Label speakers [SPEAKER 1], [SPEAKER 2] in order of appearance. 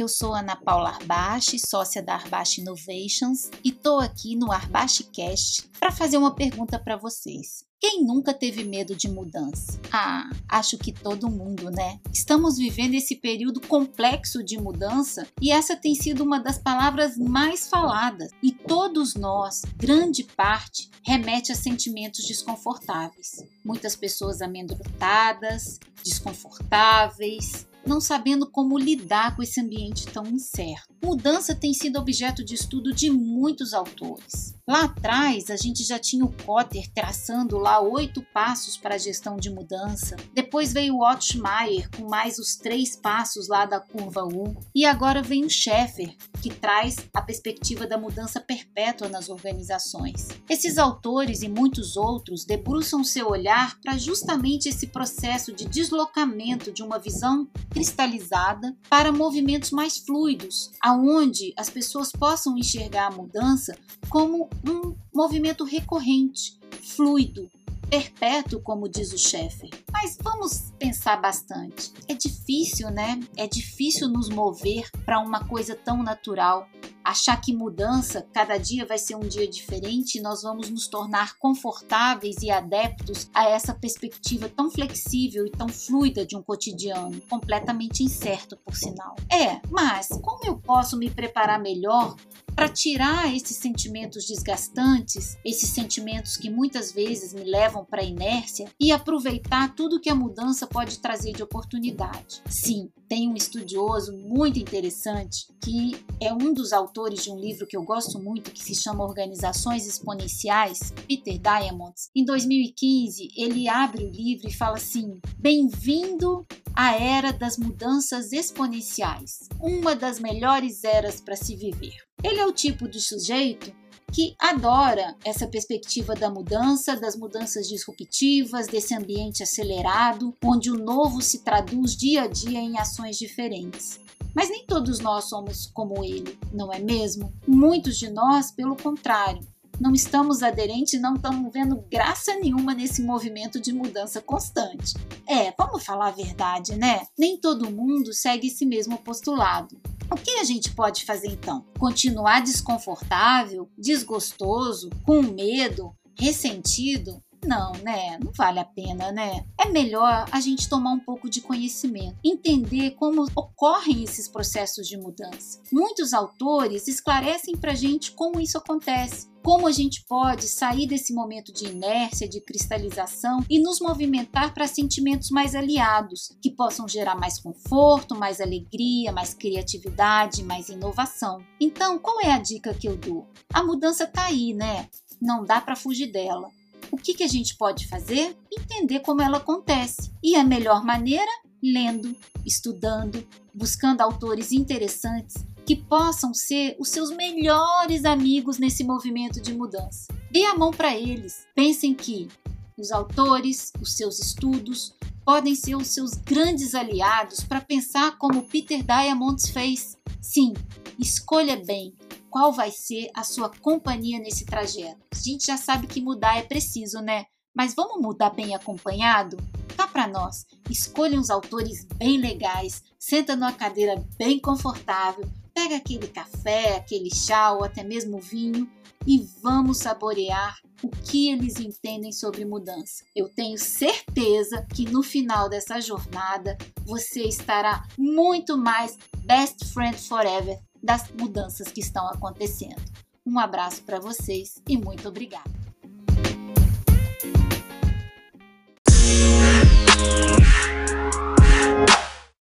[SPEAKER 1] eu sou Ana Paula Arbache, sócia da Arbache Innovations, e estou aqui no Arbache Cast para fazer uma pergunta para vocês. Quem nunca teve medo de mudança? Ah, acho que todo mundo, né? Estamos vivendo esse período complexo de mudança e essa tem sido uma das palavras mais faladas. E todos nós, grande parte, remete a sentimentos desconfortáveis. Muitas pessoas amedrontadas, desconfortáveis, não sabendo como lidar com esse ambiente tão incerto. Mudança tem sido objeto de estudo de muitos autores. Lá atrás, a gente já tinha o Cotter traçando lá oito passos para a gestão de mudança. Depois veio o Otto Schmeier com mais os três passos lá da curva 1. E agora vem o Schaeffer, que traz a perspectiva da mudança perpétua nas organizações. Esses autores e muitos outros debruçam seu olhar para justamente esse processo de deslocamento de uma visão cristalizada para movimentos mais fluidos, aonde as pessoas possam enxergar a mudança como um movimento recorrente, fluido, perpétuo, como diz o chefe. Mas vamos pensar bastante. É difícil, né? É difícil nos mover para uma coisa tão natural achar que mudança, cada dia vai ser um dia diferente e nós vamos nos tornar confortáveis e adeptos a essa perspectiva tão flexível e tão fluida de um cotidiano, completamente incerto, por sinal. É, mas como eu posso me preparar melhor para tirar esses sentimentos desgastantes, esses sentimentos que muitas vezes me levam para a inércia e aproveitar tudo que a mudança pode trazer de oportunidade? Sim, tem um estudioso muito interessante que é um dos autores de um livro que eu gosto muito que se chama Organizações Exponenciais, Peter Diamond. Em 2015, ele abre o livro e fala assim: Bem-vindo à era das mudanças exponenciais, uma das melhores eras para se viver. Ele é o tipo de sujeito que adora essa perspectiva da mudança, das mudanças disruptivas, desse ambiente acelerado, onde o novo se traduz dia a dia em ações diferentes. Mas nem todos nós somos como ele, não é mesmo? Muitos de nós, pelo contrário, não estamos aderentes não estamos vendo graça nenhuma nesse movimento de mudança constante. É, vamos falar a verdade, né? Nem todo mundo segue esse mesmo postulado. O que a gente pode fazer então? Continuar desconfortável, desgostoso, com medo, ressentido? Não, né? Não vale a pena, né? É melhor a gente tomar um pouco de conhecimento, entender como ocorrem esses processos de mudança. Muitos autores esclarecem pra gente como isso acontece como a gente pode sair desse momento de inércia, de cristalização e nos movimentar para sentimentos mais aliados, que possam gerar mais conforto, mais alegria, mais criatividade, mais inovação. Então, qual é a dica que eu dou? A mudança está aí, né? Não dá para fugir dela. O que, que a gente pode fazer? Entender como ela acontece. E a melhor maneira? Lendo, estudando, buscando autores interessantes que possam ser os seus melhores amigos nesse movimento de mudança. Dê a mão para eles. Pensem que os autores, os seus estudos, podem ser os seus grandes aliados para pensar como Peter Diamond fez. Sim, escolha bem qual vai ser a sua companhia nesse trajeto. A gente já sabe que mudar é preciso, né? Mas vamos mudar bem acompanhado? Cá para nós, escolha uns autores bem legais, senta numa cadeira bem confortável, Pega aquele café, aquele chá ou até mesmo vinho e vamos saborear o que eles entendem sobre mudança. Eu tenho certeza que no final dessa jornada você estará muito mais best friend forever das mudanças que estão acontecendo. Um abraço para vocês e muito obrigada.